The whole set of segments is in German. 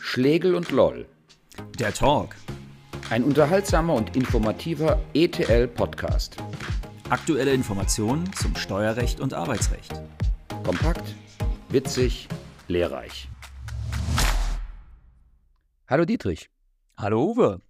Schlegel und Loll. Der Talk. Ein unterhaltsamer und informativer ETL-Podcast. Aktuelle Informationen zum Steuerrecht und Arbeitsrecht. Kompakt, witzig, lehrreich. Hallo Dietrich. Hallo Uwe.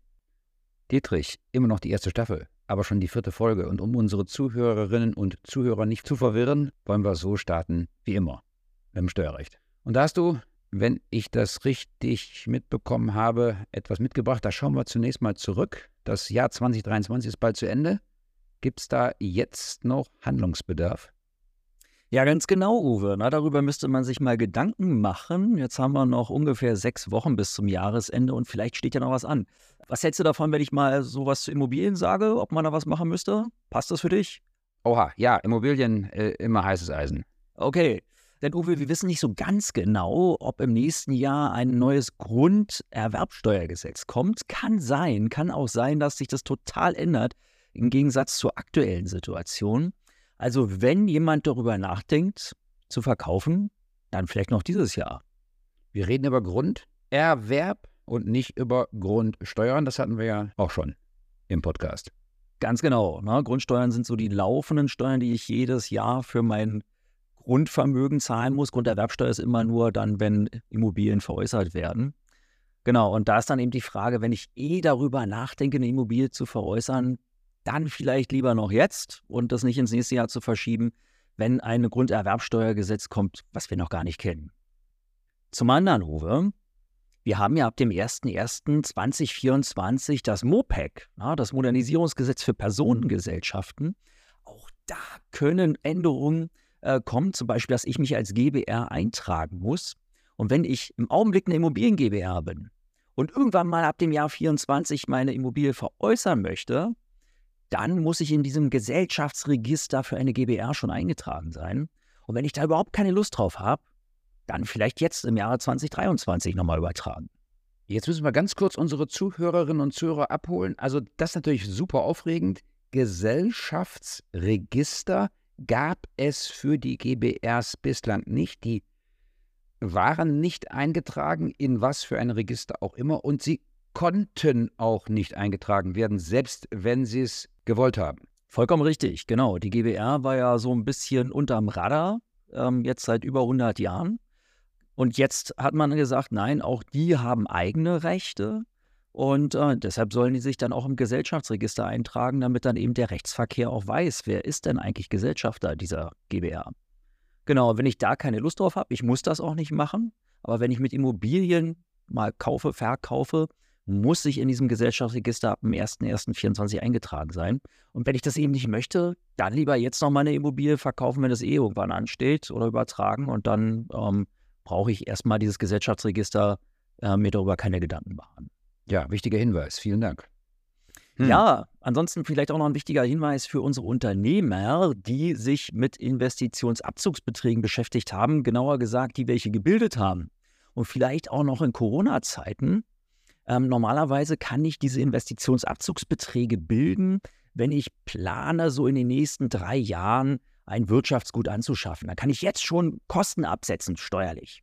Dietrich, immer noch die erste Staffel, aber schon die vierte Folge. Und um unsere Zuhörerinnen und Zuhörer nicht zu verwirren, wollen wir so starten wie immer mit dem Steuerrecht. Und da hast du, wenn ich das richtig mitbekommen habe, etwas mitgebracht. Da schauen wir zunächst mal zurück. Das Jahr 2023 ist bald zu Ende. Gibt es da jetzt noch Handlungsbedarf? Ja, ganz genau, Uwe. Na, darüber müsste man sich mal Gedanken machen. Jetzt haben wir noch ungefähr sechs Wochen bis zum Jahresende und vielleicht steht ja noch was an. Was hältst du davon, wenn ich mal sowas zu Immobilien sage, ob man da was machen müsste? Passt das für dich? Oha, ja, Immobilien äh, immer heißes Eisen. Okay. Denn Uwe, wir wissen nicht so ganz genau, ob im nächsten Jahr ein neues Grunderwerbsteuergesetz kommt. Kann sein, kann auch sein, dass sich das total ändert im Gegensatz zur aktuellen Situation. Also wenn jemand darüber nachdenkt, zu verkaufen, dann vielleicht noch dieses Jahr. Wir reden über Grunderwerb und nicht über Grundsteuern. Das hatten wir ja auch schon im Podcast. Ganz genau. Ne? Grundsteuern sind so die laufenden Steuern, die ich jedes Jahr für mein Grundvermögen zahlen muss. Grunderwerbsteuer ist immer nur dann, wenn Immobilien veräußert werden. Genau, und da ist dann eben die Frage, wenn ich eh darüber nachdenke, eine Immobilie zu veräußern, dann vielleicht lieber noch jetzt und das nicht ins nächste Jahr zu verschieben, wenn ein Grunderwerbsteuergesetz kommt, was wir noch gar nicht kennen. Zum anderen, Uwe, wir haben ja ab dem 01.01.2024 das MOPEC, das Modernisierungsgesetz für Personengesellschaften. Auch da können Änderungen äh, kommen, zum Beispiel, dass ich mich als GBR eintragen muss. Und wenn ich im Augenblick eine Immobilien GBR bin und irgendwann mal ab dem Jahr 24 meine Immobilie veräußern möchte, dann muss ich in diesem Gesellschaftsregister für eine GBR schon eingetragen sein. Und wenn ich da überhaupt keine Lust drauf habe, dann vielleicht jetzt im Jahre 2023 nochmal übertragen. Jetzt müssen wir ganz kurz unsere Zuhörerinnen und Zuhörer abholen. Also das ist natürlich super aufregend. Gesellschaftsregister gab es für die GBRs bislang nicht. Die waren nicht eingetragen, in was für ein Register auch immer. Und sie konnten auch nicht eingetragen werden, selbst wenn sie es gewollt haben. Vollkommen richtig, genau. Die GBR war ja so ein bisschen unterm Radar, ähm, jetzt seit über 100 Jahren. Und jetzt hat man gesagt, nein, auch die haben eigene Rechte. Und äh, deshalb sollen die sich dann auch im Gesellschaftsregister eintragen, damit dann eben der Rechtsverkehr auch weiß, wer ist denn eigentlich Gesellschafter dieser GBR. Genau, wenn ich da keine Lust drauf habe, ich muss das auch nicht machen, aber wenn ich mit Immobilien mal kaufe, verkaufe, muss ich in diesem Gesellschaftsregister ab dem 01.01.24 eingetragen sein. Und wenn ich das eben nicht möchte, dann lieber jetzt noch meine Immobilie verkaufen, wenn das eh irgendwann ansteht oder übertragen. Und dann ähm, brauche ich erstmal dieses Gesellschaftsregister, äh, mir darüber keine Gedanken machen. Ja, wichtiger Hinweis. Vielen Dank. Hm. Ja, ansonsten vielleicht auch noch ein wichtiger Hinweis für unsere Unternehmer, die sich mit Investitionsabzugsbeträgen beschäftigt haben, genauer gesagt, die welche gebildet haben. Und vielleicht auch noch in Corona-Zeiten ähm, normalerweise kann ich diese Investitionsabzugsbeträge bilden, wenn ich plane, so in den nächsten drei Jahren ein Wirtschaftsgut anzuschaffen. Dann kann ich jetzt schon Kosten absetzen, steuerlich.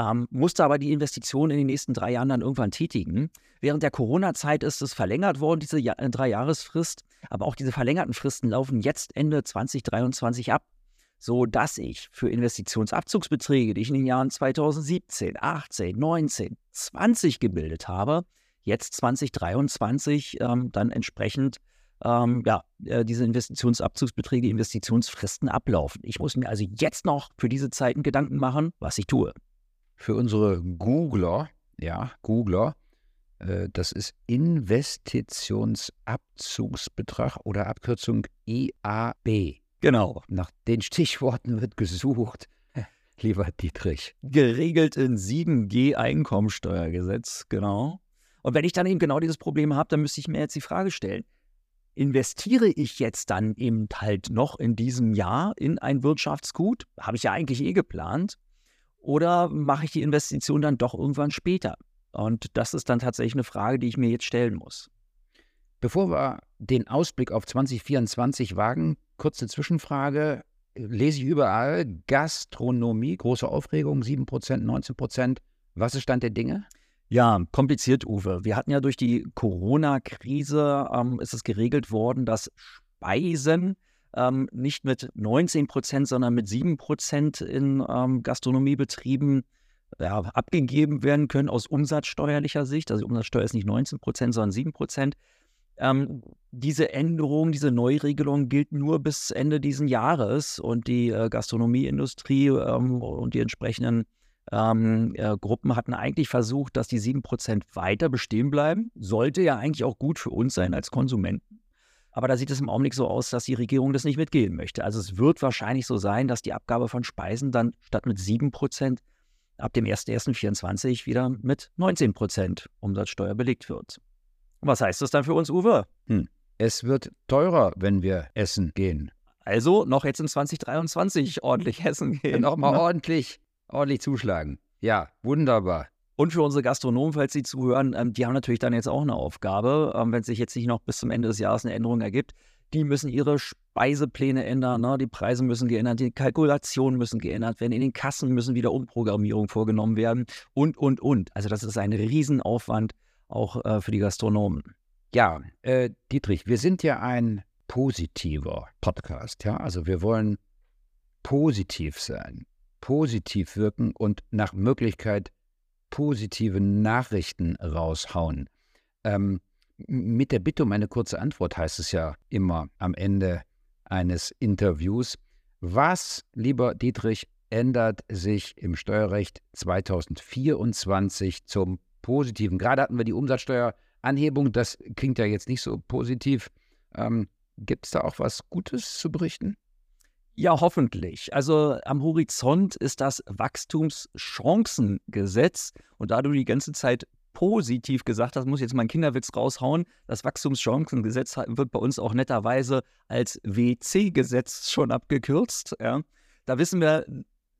Ähm, musste aber die Investition in den nächsten drei Jahren dann irgendwann tätigen. Während der Corona-Zeit ist es verlängert worden, diese ja äh, Drei-Jahresfrist. Aber auch diese verlängerten Fristen laufen jetzt Ende 2023 ab so dass ich für Investitionsabzugsbeträge, die ich in den Jahren 2017, 18, 19, 20 gebildet habe, jetzt 2023 ähm, dann entsprechend ähm, ja, äh, diese Investitionsabzugsbeträge, Investitionsfristen ablaufen. Ich muss mir also jetzt noch für diese Zeiten Gedanken machen, was ich tue. Für unsere Googler, ja, Googler, äh, das ist Investitionsabzugsbetrag oder Abkürzung IAB. Genau. Nach den Stichworten wird gesucht, lieber Dietrich. Geregelt in 7G Einkommensteuergesetz, genau. Und wenn ich dann eben genau dieses Problem habe, dann müsste ich mir jetzt die Frage stellen, investiere ich jetzt dann eben halt noch in diesem Jahr in ein Wirtschaftsgut? Habe ich ja eigentlich eh geplant. Oder mache ich die Investition dann doch irgendwann später? Und das ist dann tatsächlich eine Frage, die ich mir jetzt stellen muss. Bevor wir den Ausblick auf 2024 wagen, kurze Zwischenfrage. Lese ich überall Gastronomie, große Aufregung, 7%, 19%. Was ist Stand der Dinge? Ja, kompliziert, Uwe. Wir hatten ja durch die Corona-Krise, ähm, ist es geregelt worden, dass Speisen ähm, nicht mit 19 Prozent, sondern mit 7 Prozent in ähm, Gastronomiebetrieben ja, abgegeben werden können aus umsatzsteuerlicher Sicht. Also die Umsatzsteuer ist nicht 19 Prozent, sondern 7 Prozent. Ähm, diese Änderung, diese Neuregelung gilt nur bis Ende dieses Jahres und die äh, Gastronomieindustrie ähm, und die entsprechenden ähm, äh, Gruppen hatten eigentlich versucht, dass die 7% weiter bestehen bleiben. Sollte ja eigentlich auch gut für uns sein als Konsumenten. Aber da sieht es im Augenblick so aus, dass die Regierung das nicht mitgehen möchte. Also es wird wahrscheinlich so sein, dass die Abgabe von Speisen dann statt mit 7% ab dem 01.01.2024 wieder mit 19% Umsatzsteuer belegt wird. Was heißt das dann für uns, Uwe? Hm. Es wird teurer, wenn wir essen gehen. Also noch jetzt in 2023 ordentlich essen gehen. Nochmal ordentlich ordentlich zuschlagen. Ja, wunderbar. Und für unsere Gastronomen, falls Sie zuhören, ähm, die haben natürlich dann jetzt auch eine Aufgabe, ähm, wenn sich jetzt nicht noch bis zum Ende des Jahres eine Änderung ergibt. Die müssen ihre Speisepläne ändern, ne? die Preise müssen geändert, die Kalkulationen müssen geändert werden, in den Kassen müssen wieder Umprogrammierungen vorgenommen werden und, und, und. Also das ist ein Riesenaufwand auch äh, für die Gastronomen. Ja, äh, Dietrich, wir sind ja ein positiver Podcast, ja, also wir wollen positiv sein positiv wirken und nach Möglichkeit positive Nachrichten raushauen. Ähm, mit der Bitte um eine kurze Antwort heißt es ja immer am Ende eines Interviews. Was, lieber Dietrich, ändert sich im Steuerrecht 2024 zum Positiven? Gerade hatten wir die Umsatzsteueranhebung, das klingt ja jetzt nicht so positiv. Ähm, Gibt es da auch was Gutes zu berichten? Ja, hoffentlich. Also am Horizont ist das Wachstumschancengesetz. Und da du die ganze Zeit positiv gesagt hast, muss ich jetzt meinen Kinderwitz raushauen. Das Wachstumschancengesetz wird bei uns auch netterweise als WC-Gesetz schon abgekürzt. Ja. Da wissen wir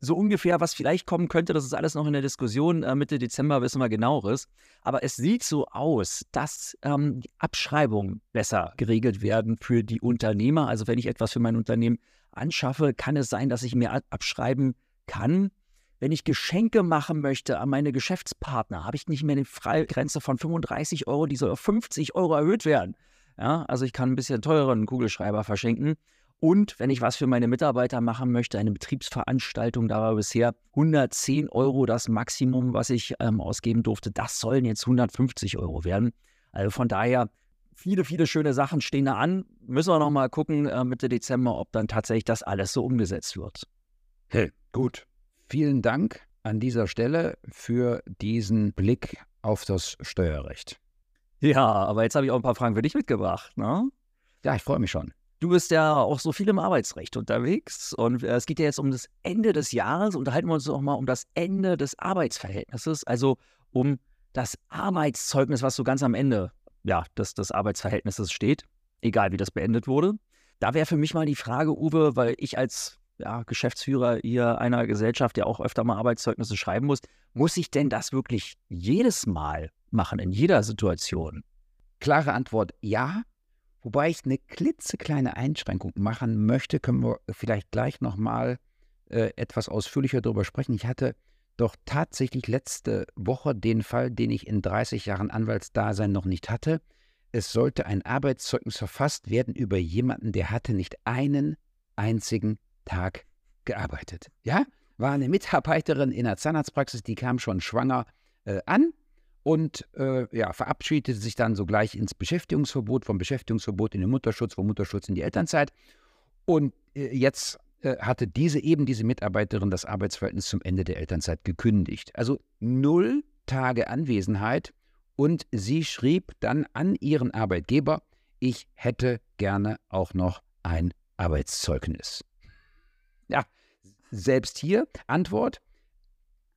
so ungefähr, was vielleicht kommen könnte. Das ist alles noch in der Diskussion. Äh, Mitte Dezember wissen wir genaueres. Aber es sieht so aus, dass ähm, die Abschreibungen besser geregelt werden für die Unternehmer. Also wenn ich etwas für mein Unternehmen anschaffe, kann es sein, dass ich mir abschreiben kann. Wenn ich Geschenke machen möchte an meine Geschäftspartner, habe ich nicht mehr eine Freigrenze von 35 Euro, die soll auf 50 Euro erhöht werden. Ja, also ich kann ein bisschen teureren Kugelschreiber verschenken. Und wenn ich was für meine Mitarbeiter machen möchte, eine Betriebsveranstaltung, da war bisher 110 Euro das Maximum, was ich ähm, ausgeben durfte. Das sollen jetzt 150 Euro werden. Also von daher viele, viele schöne Sachen stehen da an. Müssen wir noch mal gucken äh, Mitte Dezember, ob dann tatsächlich das alles so umgesetzt wird. Hey, gut. Vielen Dank an dieser Stelle für diesen Blick auf das Steuerrecht. Ja, aber jetzt habe ich auch ein paar Fragen für dich mitgebracht. Ne? Ja, ich freue mich schon. Du bist ja auch so viel im Arbeitsrecht unterwegs und äh, es geht ja jetzt um das Ende des Jahres. Unterhalten wir uns auch mal um das Ende des Arbeitsverhältnisses, also um das Arbeitszeugnis, was so ganz am Ende ja, des, des Arbeitsverhältnisses steht, egal wie das beendet wurde. Da wäre für mich mal die Frage, Uwe, weil ich als ja, Geschäftsführer hier einer Gesellschaft ja auch öfter mal Arbeitszeugnisse schreiben muss, muss ich denn das wirklich jedes Mal machen, in jeder Situation? Klare Antwort ja. Wobei ich eine klitzekleine Einschränkung machen möchte, können wir vielleicht gleich nochmal äh, etwas ausführlicher darüber sprechen. Ich hatte doch tatsächlich letzte Woche den Fall, den ich in 30 Jahren Anwaltsdasein noch nicht hatte. Es sollte ein Arbeitszeugnis verfasst werden über jemanden, der hatte nicht einen einzigen Tag gearbeitet. Ja, war eine Mitarbeiterin in der Zahnarztpraxis, die kam schon schwanger äh, an und äh, ja, verabschiedete sich dann sogleich ins Beschäftigungsverbot, vom Beschäftigungsverbot in den Mutterschutz, vom Mutterschutz in die Elternzeit. Und äh, jetzt äh, hatte diese eben diese Mitarbeiterin das Arbeitsverhältnis zum Ende der Elternzeit gekündigt. Also null Tage Anwesenheit und sie schrieb dann an ihren Arbeitgeber, ich hätte gerne auch noch ein Arbeitszeugnis. Ja, selbst hier Antwort,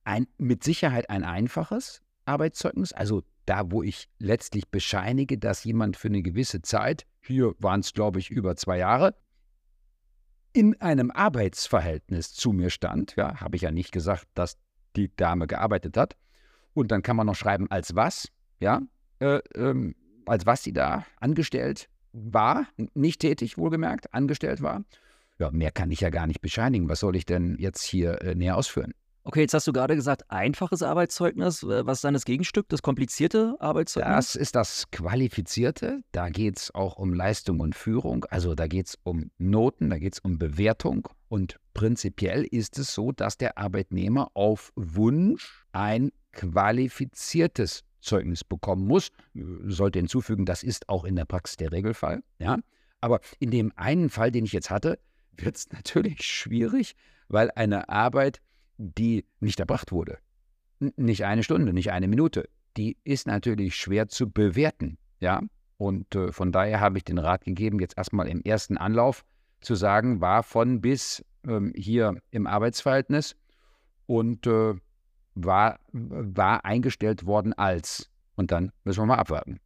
ein, mit Sicherheit ein einfaches Arbeitszeugnis, also da, wo ich letztlich bescheinige, dass jemand für eine gewisse Zeit, hier waren es, glaube ich, über zwei Jahre, in einem Arbeitsverhältnis zu mir stand, ja, habe ich ja nicht gesagt, dass die Dame gearbeitet hat. Und dann kann man noch schreiben, als was, ja, äh, ähm, als was sie da angestellt war, nicht tätig, wohlgemerkt, angestellt war. Ja, mehr kann ich ja gar nicht bescheinigen. Was soll ich denn jetzt hier äh, näher ausführen? Okay, jetzt hast du gerade gesagt, einfaches Arbeitszeugnis. Was ist dann das Gegenstück, das komplizierte Arbeitszeugnis? Das ist das Qualifizierte. Da geht es auch um Leistung und Führung. Also da geht es um Noten, da geht es um Bewertung. Und prinzipiell ist es so, dass der Arbeitnehmer auf Wunsch ein qualifiziertes Zeugnis bekommen muss. Sollte hinzufügen, das ist auch in der Praxis der Regelfall. Ja? Aber in dem einen Fall, den ich jetzt hatte, wird es natürlich schwierig, weil eine Arbeit die nicht erbracht wurde. Nicht eine Stunde, nicht eine Minute. Die ist natürlich schwer zu bewerten. Ja? Und äh, von daher habe ich den Rat gegeben, jetzt erstmal im ersten Anlauf zu sagen, war von bis ähm, hier im Arbeitsverhältnis und äh, war, war eingestellt worden als. Und dann müssen wir mal abwarten.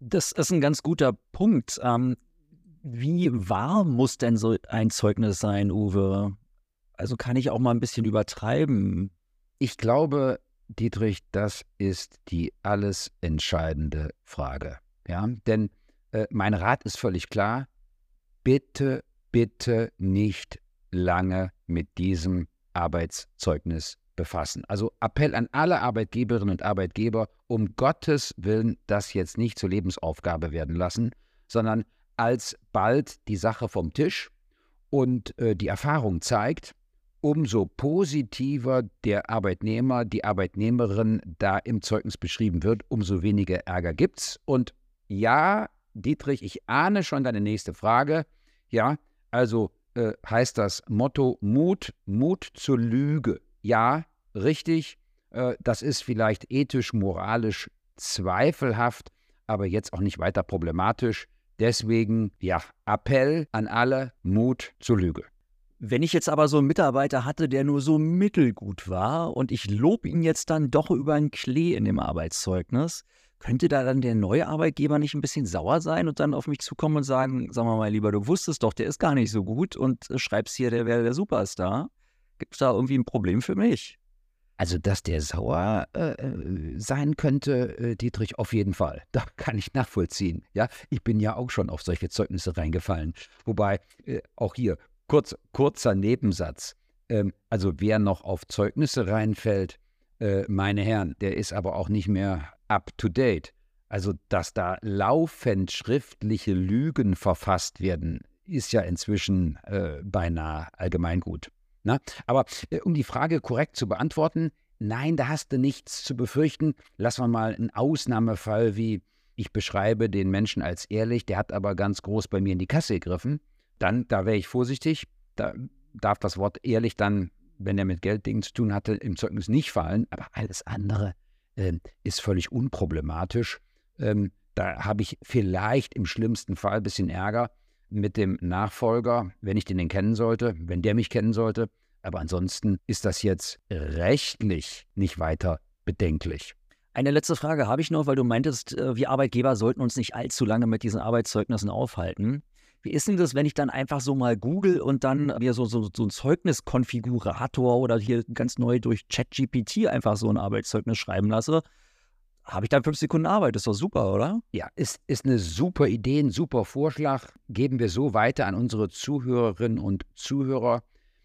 Das ist ein ganz guter Punkt. Ähm, wie wahr muss denn so ein Zeugnis sein, Uwe? Also kann ich auch mal ein bisschen übertreiben. Ich glaube, Dietrich, das ist die alles entscheidende Frage. Ja, denn äh, mein Rat ist völlig klar. Bitte, bitte nicht lange mit diesem Arbeitszeugnis befassen. Also Appell an alle Arbeitgeberinnen und Arbeitgeber, um Gottes Willen das jetzt nicht zur Lebensaufgabe werden lassen, sondern alsbald die Sache vom Tisch und äh, die Erfahrung zeigt, umso positiver der Arbeitnehmer, die Arbeitnehmerin da im Zeugnis beschrieben wird, umso weniger Ärger gibt's. Und ja, Dietrich, ich ahne schon deine nächste Frage. Ja, also äh, heißt das Motto Mut, Mut zur Lüge. Ja, richtig. Äh, das ist vielleicht ethisch, moralisch zweifelhaft, aber jetzt auch nicht weiter problematisch. Deswegen, ja, Appell an alle, Mut zur Lüge. Wenn ich jetzt aber so einen Mitarbeiter hatte, der nur so mittelgut war und ich lobe ihn jetzt dann doch über einen Klee in dem Arbeitszeugnis, könnte da dann der neue Arbeitgeber nicht ein bisschen sauer sein und dann auf mich zukommen und sagen, sag mal mal lieber, du wusstest doch, der ist gar nicht so gut und äh, schreibst hier, der wäre der Superstar. Gibt es da irgendwie ein Problem für mich? Also, dass der sauer äh, äh, sein könnte, äh, Dietrich, auf jeden Fall. Da kann ich nachvollziehen. Ja, ich bin ja auch schon auf solche Zeugnisse reingefallen. Wobei, äh, auch hier, Kurz, kurzer Nebensatz. Ähm, also wer noch auf Zeugnisse reinfällt, äh, meine Herren, der ist aber auch nicht mehr up-to-date. Also dass da laufend schriftliche Lügen verfasst werden, ist ja inzwischen äh, beinahe allgemeingut. Na? Aber äh, um die Frage korrekt zu beantworten, nein, da hast du nichts zu befürchten. Lassen wir mal einen Ausnahmefall wie, ich beschreibe den Menschen als ehrlich, der hat aber ganz groß bei mir in die Kasse gegriffen dann, da wäre ich vorsichtig. Da darf das Wort ehrlich dann, wenn er mit Gelddingen zu tun hatte, im Zeugnis nicht fallen. Aber alles andere äh, ist völlig unproblematisch. Ähm, da habe ich vielleicht im schlimmsten Fall ein bisschen Ärger mit dem Nachfolger, wenn ich den denn kennen sollte, wenn der mich kennen sollte. Aber ansonsten ist das jetzt rechtlich nicht weiter bedenklich. Eine letzte Frage habe ich noch, weil du meintest, äh, wir Arbeitgeber sollten uns nicht allzu lange mit diesen Arbeitszeugnissen aufhalten. Wie ist denn das, wenn ich dann einfach so mal google und dann mir so, so, so ein Zeugniskonfigurator oder hier ganz neu durch ChatGPT einfach so ein Arbeitszeugnis schreiben lasse? Habe ich dann fünf Sekunden Arbeit? Das ist doch super, oder? Ja, ist, ist eine super Idee, ein super Vorschlag. Geben wir so weiter an unsere Zuhörerinnen und Zuhörer.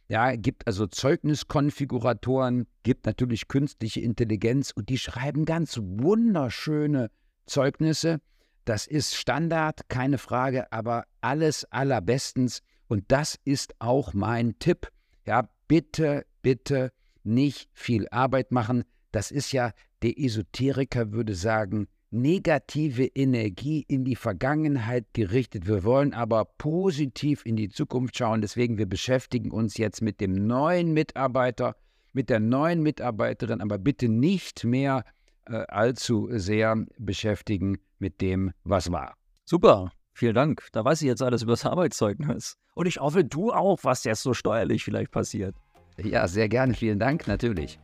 Ja, gibt also Zeugniskonfiguratoren, gibt natürlich künstliche Intelligenz und die schreiben ganz wunderschöne Zeugnisse. Das ist Standard, keine Frage, aber alles allerbestens. Und das ist auch mein Tipp. Ja, bitte, bitte nicht viel Arbeit machen. Das ist ja, der Esoteriker würde sagen, negative Energie in die Vergangenheit gerichtet. Wir wollen aber positiv in die Zukunft schauen. Deswegen, wir beschäftigen uns jetzt mit dem neuen Mitarbeiter, mit der neuen Mitarbeiterin, aber bitte nicht mehr äh, allzu sehr beschäftigen mit dem, was war. Super, vielen Dank. Da weiß ich jetzt alles über das Arbeitszeugnis. Und ich hoffe, du auch, was jetzt so steuerlich vielleicht passiert. Ja, sehr gerne. Vielen Dank, natürlich.